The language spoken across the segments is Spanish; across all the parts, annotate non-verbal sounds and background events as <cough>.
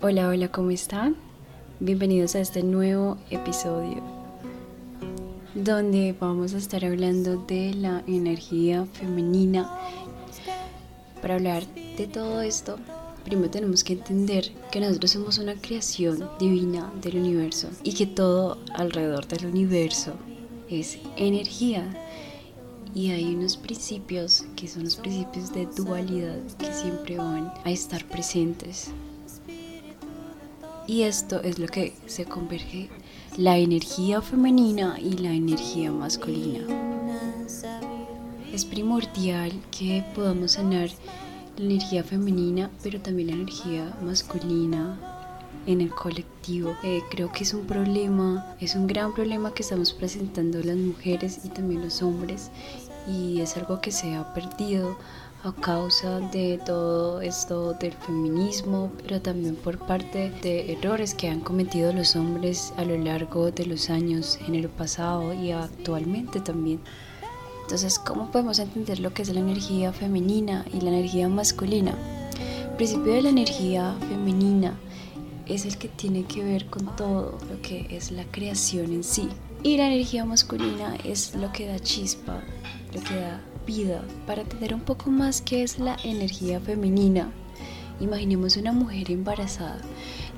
Hola, hola, ¿cómo están? Bienvenidos a este nuevo episodio donde vamos a estar hablando de la energía femenina. Para hablar de todo esto, primero tenemos que entender que nosotros somos una creación divina del universo y que todo alrededor del universo es energía. Y hay unos principios que son los principios de dualidad que siempre van a estar presentes. Y esto es lo que se converge la energía femenina y la energía masculina. Es primordial que podamos sanar la energía femenina, pero también la energía masculina en el colectivo. Eh, creo que es un problema, es un gran problema que estamos presentando las mujeres y también los hombres y es algo que se ha perdido a causa de todo esto del feminismo, pero también por parte de errores que han cometido los hombres a lo largo de los años en el pasado y actualmente también. Entonces, ¿cómo podemos entender lo que es la energía femenina y la energía masculina? El principio de la energía femenina es el que tiene que ver con todo lo que es la creación en sí. Y la energía masculina es lo que da chispa, lo que da vida. Para entender un poco más qué es la energía femenina, imaginemos una mujer embarazada.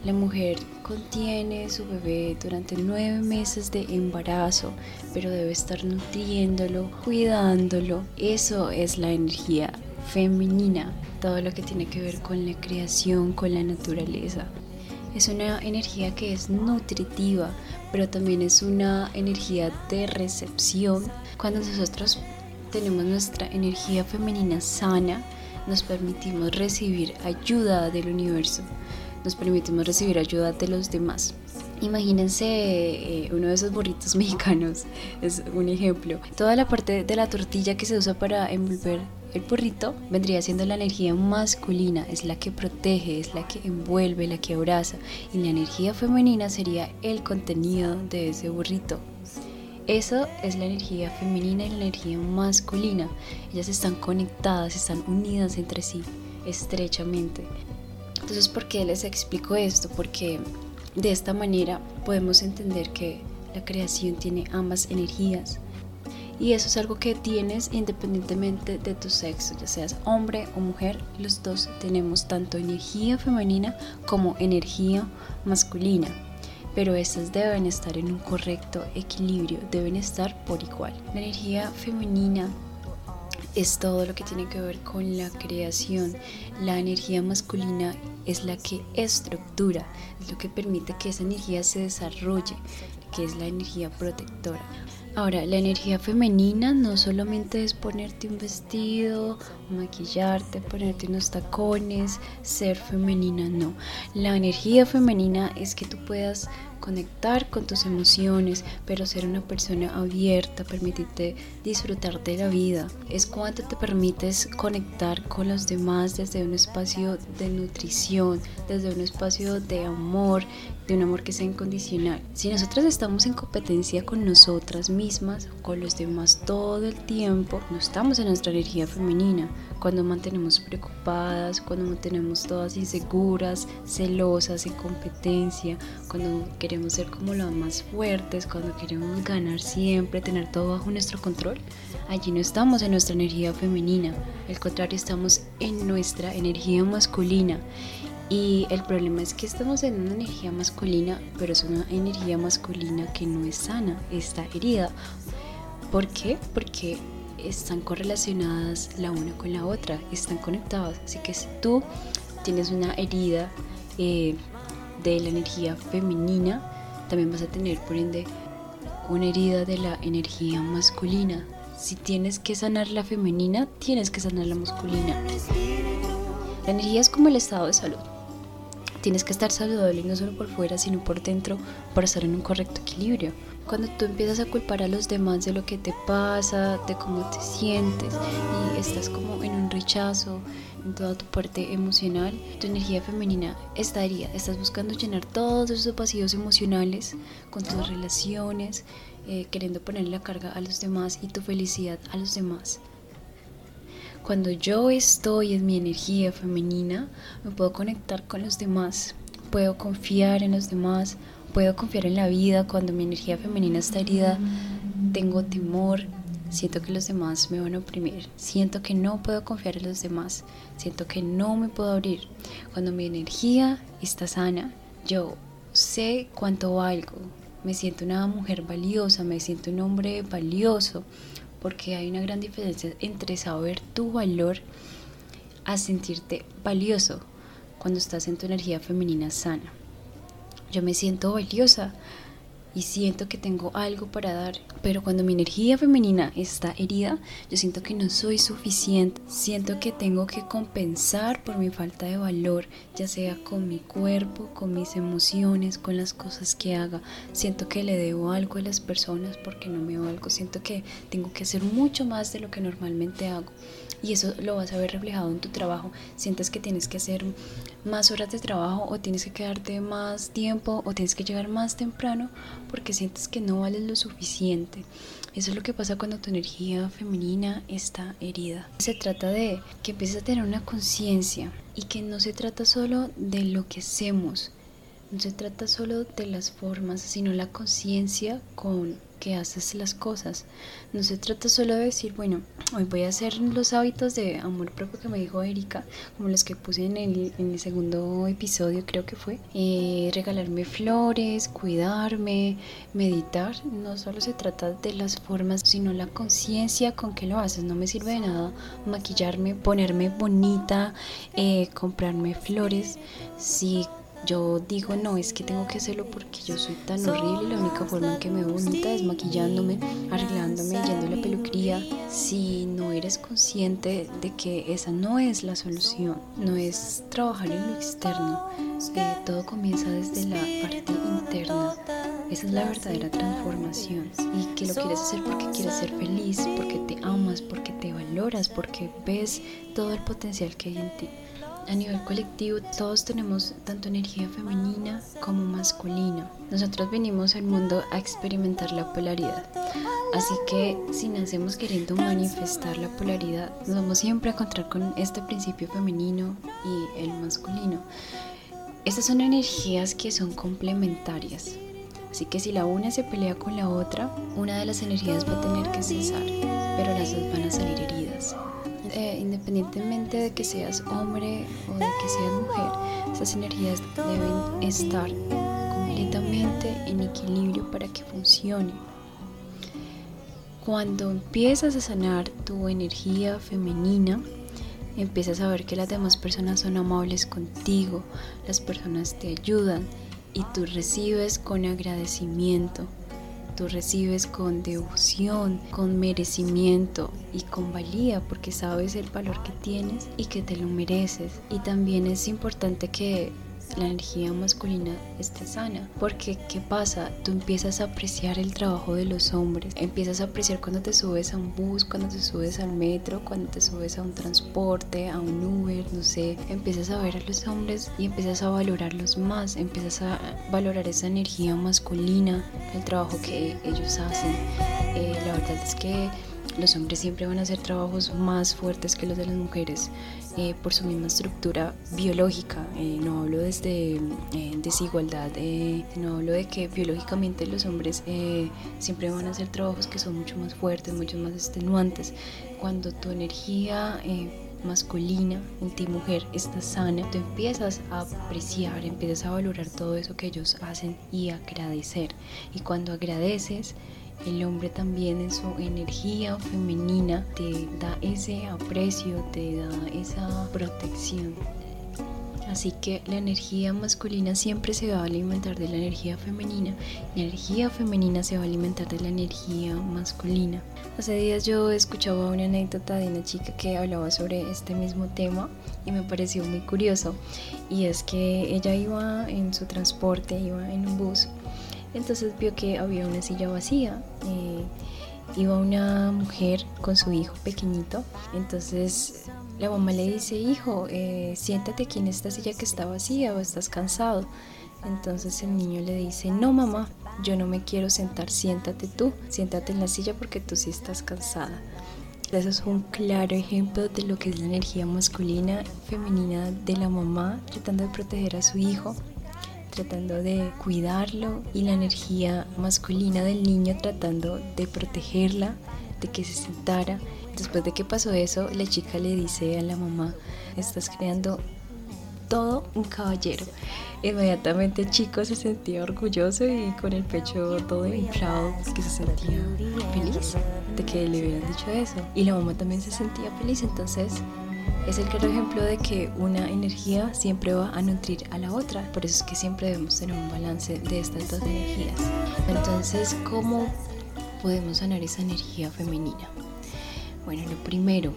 La mujer contiene su bebé durante nueve meses de embarazo, pero debe estar nutriéndolo, cuidándolo. Eso es la energía femenina, todo lo que tiene que ver con la creación, con la naturaleza. Es una energía que es nutritiva, pero también es una energía de recepción. Cuando nosotros tenemos nuestra energía femenina sana, nos permitimos recibir ayuda del universo, nos permitimos recibir ayuda de los demás. Imagínense eh, uno de esos burritos <laughs> mexicanos, es un ejemplo. Toda la parte de la tortilla que se usa para envolver el burrito vendría siendo la energía masculina, es la que protege, es la que envuelve, la que abraza. Y la energía femenina sería el contenido de ese burrito. Eso es la energía femenina y la energía masculina. Ellas están conectadas, están unidas entre sí estrechamente. Entonces, ¿por qué les explico esto? Porque de esta manera podemos entender que la creación tiene ambas energías y eso es algo que tienes independientemente de tu sexo, ya seas hombre o mujer, los dos tenemos tanto energía femenina como energía masculina, pero estas deben estar en un correcto equilibrio, deben estar por igual. La energía femenina es todo lo que tiene que ver con la creación. La energía masculina es la que estructura, es lo que permite que esa energía se desarrolle, que es la energía protectora. Ahora, la energía femenina no solamente es ponerte un vestido, maquillarte, ponerte unos tacones, ser femenina, no. La energía femenina es que tú puedas conectar con tus emociones, pero ser una persona abierta, permitirte disfrutar de la vida. Es cuando te permites conectar con los demás desde un espacio de nutrición, desde un espacio de amor, de un amor que sea incondicional. Si nosotras estamos en competencia con nosotras mismas, con los demás todo el tiempo, no estamos en nuestra energía femenina cuando mantenemos preocupadas, cuando mantenemos todas inseguras, celosas, en competencia, cuando queremos ser como las más fuertes, cuando queremos ganar siempre, tener todo bajo nuestro control, allí no estamos en nuestra energía femenina, al contrario estamos en nuestra energía masculina. Y el problema es que estamos en una energía masculina, pero es una energía masculina que no es sana, está herida. ¿Por qué? Porque están correlacionadas la una con la otra, están conectadas. Así que si tú tienes una herida eh, de la energía femenina, también vas a tener por ende una herida de la energía masculina. Si tienes que sanar la femenina, tienes que sanar la masculina. La energía es como el estado de salud. Tienes que estar saludable no solo por fuera, sino por dentro para estar en un correcto equilibrio cuando tú empiezas a culpar a los demás de lo que te pasa, de cómo te sientes y estás como en un rechazo en toda tu parte emocional, tu energía femenina estaría, estás buscando llenar todos esos vacíos emocionales con tus relaciones, eh, queriendo poner la carga a los demás y tu felicidad a los demás. Cuando yo estoy en mi energía femenina, me puedo conectar con los demás, puedo confiar en los demás, puedo confiar en la vida. Cuando mi energía femenina está herida, tengo temor, siento que los demás me van a oprimir, siento que no puedo confiar en los demás, siento que no me puedo abrir. Cuando mi energía está sana, yo sé cuánto valgo, me siento una mujer valiosa, me siento un hombre valioso, porque hay una gran diferencia entre saber tu valor a sentirte valioso cuando estás en tu energía femenina sana. Yo me siento valiosa y siento que tengo algo para dar. Pero cuando mi energía femenina está herida, yo siento que no soy suficiente. Siento que tengo que compensar por mi falta de valor, ya sea con mi cuerpo, con mis emociones, con las cosas que haga. Siento que le debo algo a las personas porque no me valgo. Siento que tengo que hacer mucho más de lo que normalmente hago. Y eso lo vas a ver reflejado en tu trabajo. Sientes que tienes que hacer más horas de trabajo o tienes que quedarte más tiempo o tienes que llegar más temprano porque sientes que no vales lo suficiente. Eso es lo que pasa cuando tu energía femenina está herida. Se trata de que empieces a tener una conciencia y que no se trata solo de lo que hacemos, no se trata solo de las formas, sino la conciencia con que haces las cosas. No se trata solo de decir, bueno, hoy voy a hacer los hábitos de amor propio que me dijo Erika, como los que puse en el, en el segundo episodio, creo que fue. Eh, regalarme flores, cuidarme, meditar. No solo se trata de las formas, sino la conciencia con que lo haces. No me sirve de nada maquillarme, ponerme bonita, eh, comprarme flores. Si yo digo, no, es que tengo que hacerlo porque yo soy tan horrible y la única forma en que me veo bonita es maquillándome, arreglándome, yendo a la peluquería. Si no eres consciente de que esa no es la solución, no es trabajar en lo externo, eh, todo comienza desde la parte interna. Esa es la verdadera transformación y que lo quieres hacer porque quieres ser feliz, porque te amas, porque te valoras, porque ves todo el potencial que hay en ti a nivel colectivo todos tenemos tanto energía femenina como masculina. Nosotros venimos al mundo a experimentar la polaridad. Así que si nacemos queriendo manifestar la polaridad, nos vamos siempre a encontrar con este principio femenino y el masculino. Estas son energías que son complementarias. Así que si la una se pelea con la otra, una de las energías va a tener que cesar, pero las dos van a salir heridas. Eh, independientemente de que seas hombre o de que seas mujer, esas energías deben estar completamente en equilibrio para que funcione. Cuando empiezas a sanar tu energía femenina, empiezas a ver que las demás personas son amables contigo, las personas te ayudan y tú recibes con agradecimiento tú recibes con devoción, con merecimiento y con valía porque sabes el valor que tienes y que te lo mereces. Y también es importante que la energía masculina esté sana. Porque, ¿qué pasa? Tú empiezas a apreciar el trabajo de los hombres. Empiezas a apreciar cuando te subes a un bus, cuando te subes al metro, cuando te subes a un transporte, a un Uber, no sé. Empiezas a ver a los hombres y empiezas a valorarlos más. Empiezas a valorar esa energía masculina, el trabajo que ellos hacen. Eh, la verdad es que los hombres siempre van a hacer trabajos más fuertes que los de las mujeres eh, por su misma estructura biológica. Eh, no hablo desde eh, desigualdad, no hablo de que biológicamente los hombres siempre van a hacer trabajos que son mucho más fuertes, mucho más extenuantes. Cuando tu energía masculina en ti mujer está sana, tú empiezas a apreciar, empiezas a valorar todo eso que ellos hacen y agradecer. Y cuando agradeces, el hombre también en su energía femenina te da ese aprecio, te da esa protección. Así que la energía masculina siempre se va a alimentar de la energía femenina, la energía femenina se va a alimentar de la energía masculina. Hace días yo escuchaba una anécdota de una chica que hablaba sobre este mismo tema y me pareció muy curioso. Y es que ella iba en su transporte, iba en un bus entonces vio que había una silla vacía. Eh, iba una mujer con su hijo pequeñito. Entonces la mamá le dice, hijo, eh, siéntate aquí en esta silla que está vacía o estás cansado. Entonces el niño le dice, no mamá, yo no me quiero sentar, siéntate tú, siéntate en la silla porque tú sí estás cansada. Eso es un claro ejemplo de lo que es la energía masculina, femenina de la mamá tratando de proteger a su hijo tratando de cuidarlo y la energía masculina del niño tratando de protegerla, de que se sentara. Después de que pasó eso, la chica le dice a la mamá, estás creando todo un caballero. Inmediatamente el chico se sentía orgulloso y con el pecho todo inflado, que se sentía feliz de que le hubieran dicho eso. Y la mamá también se sentía feliz, entonces es el claro ejemplo de que una energía siempre va a nutrir a la otra. Por eso es que siempre debemos tener un balance de estas dos energías. Entonces, ¿cómo podemos sanar esa energía femenina? Bueno, lo primero,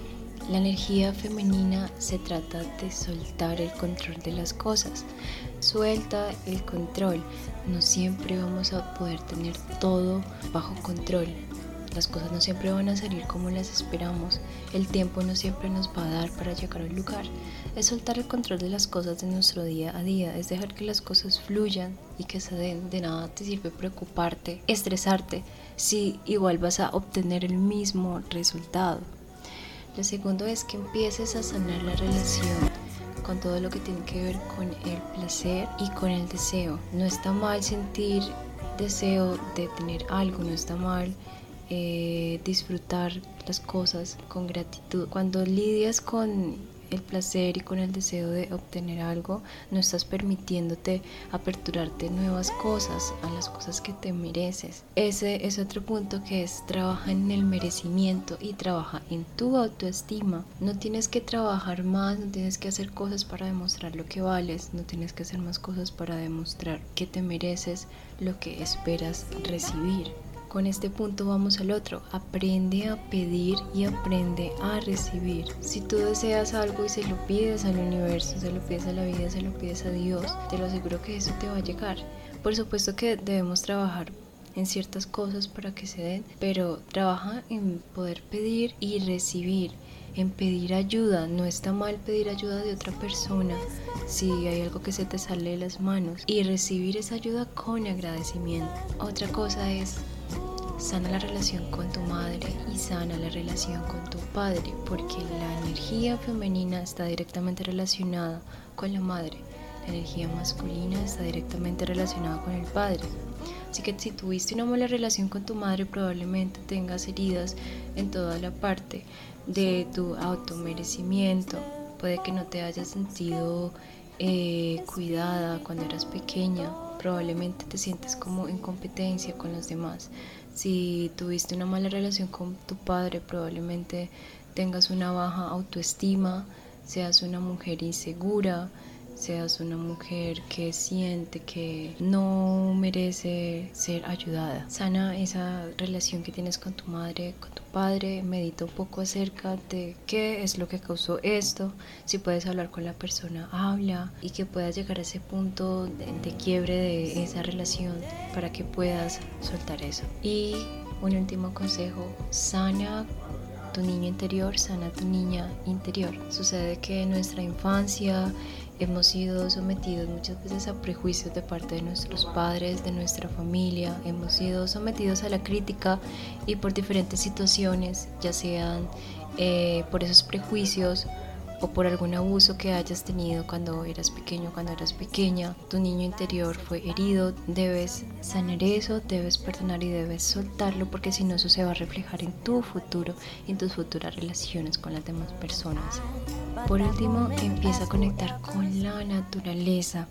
la energía femenina se trata de soltar el control de las cosas. Suelta el control. No siempre vamos a poder tener todo bajo control. Las cosas no siempre van a salir como las esperamos. El tiempo no siempre nos va a dar para llegar al lugar. Es soltar el control de las cosas de nuestro día a día. Es dejar que las cosas fluyan y que se den. De nada te sirve preocuparte, estresarte, si igual vas a obtener el mismo resultado. Lo segundo es que empieces a sanar la relación con todo lo que tiene que ver con el placer y con el deseo. No está mal sentir deseo de tener algo, no está mal eh, disfrutar las cosas con gratitud. Cuando lidias con el placer y con el deseo de obtener algo, no estás permitiéndote aperturarte nuevas cosas, a las cosas que te mereces. Ese es otro punto que es trabaja en el merecimiento y trabaja en tu autoestima. No tienes que trabajar más, no tienes que hacer cosas para demostrar lo que vales, no tienes que hacer más cosas para demostrar que te mereces lo que esperas recibir. Con este punto vamos al otro. Aprende a pedir y aprende a recibir. Si tú deseas algo y se lo pides al universo, se lo pides a la vida, se lo pides a Dios, te lo aseguro que eso te va a llegar. Por supuesto que debemos trabajar en ciertas cosas para que se den, pero trabaja en poder pedir y recibir, en pedir ayuda. No está mal pedir ayuda de otra persona si hay algo que se te sale de las manos y recibir esa ayuda con agradecimiento. Otra cosa es sana la relación con tu madre y sana la relación con tu padre, porque la energía femenina está directamente relacionada con la madre, la energía masculina está directamente relacionada con el padre. Así que si tuviste una mala relación con tu madre, probablemente tengas heridas en toda la parte de tu automerecimiento. Puede que no te hayas sentido eh, cuidada cuando eras pequeña, probablemente te sientes como en competencia con los demás. Si tuviste una mala relación con tu padre, probablemente tengas una baja autoestima, seas una mujer insegura, seas una mujer que siente que no merece ser ayudada. Sana esa relación que tienes con tu madre, con tu padre, medita un poco acerca de qué es lo que causó esto, si puedes hablar con la persona, habla y que puedas llegar a ese punto de, quiebre de esa relación para que puedas soltar eso. Y un último consejo, sana tu niño interior, sana tu niña interior. Sucede que en nuestra infancia hemos sido sometidos muchas veces a prejuicios de parte de nuestros padres, de nuestra familia, hemos sido sometidos a la crítica y por diferentes situaciones, ya sean eh, por esos prejuicios o por algún abuso que hayas tenido cuando eras pequeño, cuando eras pequeña, tu niño interior fue herido, debes sanar eso, debes perdonar y debes soltarlo porque si no eso se va a reflejar en tu futuro en tus futuras relaciones con las demás personas. Por último, empieza a conectar con la naturaleza.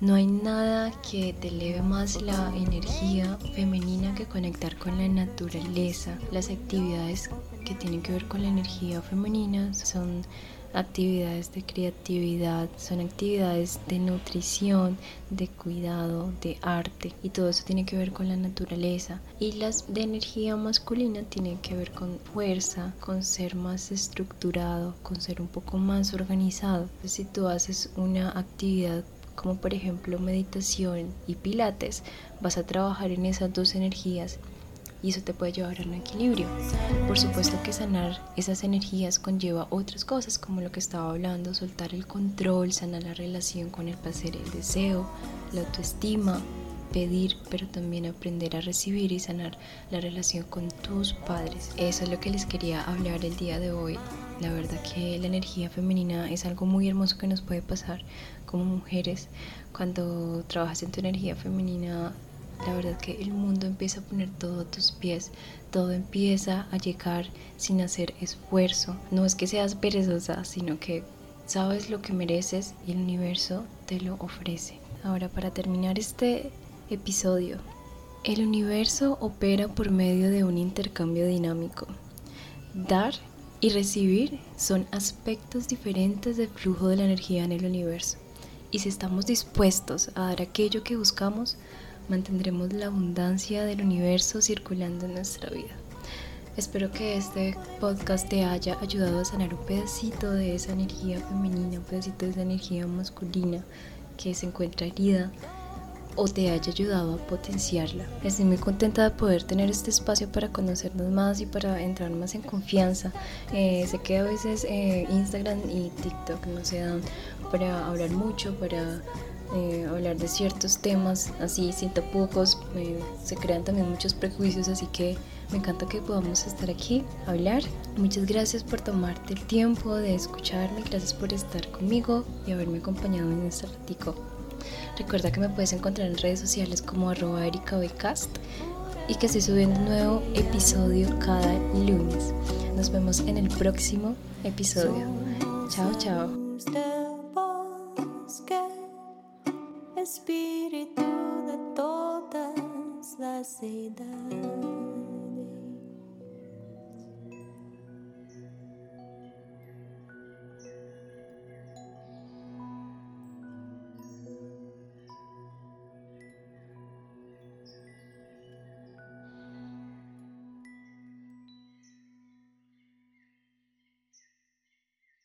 No hay nada que te eleve más la energía femenina que conectar con la naturaleza. Las actividades que tienen que ver con la energía femenina son actividades de creatividad, son actividades de nutrición, de cuidado, de arte y todo eso tiene que ver con la naturaleza. Y las de energía masculina tienen que ver con fuerza, con ser más estructurado, con ser un poco más organizado. Si tú haces una actividad como por ejemplo meditación y pilates, vas a trabajar en esas dos energías y eso te puede llevar a un equilibrio. Por supuesto que sanar esas energías conlleva otras cosas como lo que estaba hablando, soltar el control, sanar la relación con el placer, el deseo, la autoestima, pedir, pero también aprender a recibir y sanar la relación con tus padres. Eso es lo que les quería hablar el día de hoy. La verdad que la energía femenina es algo muy hermoso que nos puede pasar como mujeres, cuando trabajas en tu energía femenina, la verdad que el mundo empieza a poner todo a tus pies, todo empieza a llegar sin hacer esfuerzo. No es que seas perezosa, sino que sabes lo que mereces y el universo te lo ofrece. Ahora para terminar este episodio, el universo opera por medio de un intercambio dinámico. Dar y recibir son aspectos diferentes del flujo de la energía en el universo. Y si estamos dispuestos a dar aquello que buscamos, mantendremos la abundancia del universo circulando en nuestra vida. Espero que este podcast te haya ayudado a sanar un pedacito de esa energía femenina, un pedacito de esa energía masculina que se encuentra herida o te haya ayudado a potenciarla. Estoy muy contenta de poder tener este espacio para conocernos más y para entrar más en confianza. Eh, sé que a veces eh, Instagram y TikTok no se dan para hablar mucho, para eh, hablar de ciertos temas así sin tapujos, eh, se crean también muchos prejuicios, así que me encanta que podamos estar aquí, hablar. Muchas gracias por tomarte el tiempo de escucharme, gracias por estar conmigo y haberme acompañado en este ratico. Recuerda que me puedes encontrar en redes sociales como arroba y que estoy subiendo un nuevo episodio cada lunes. Nos vemos en el próximo episodio. Chao, chao. espírito de todas as edades.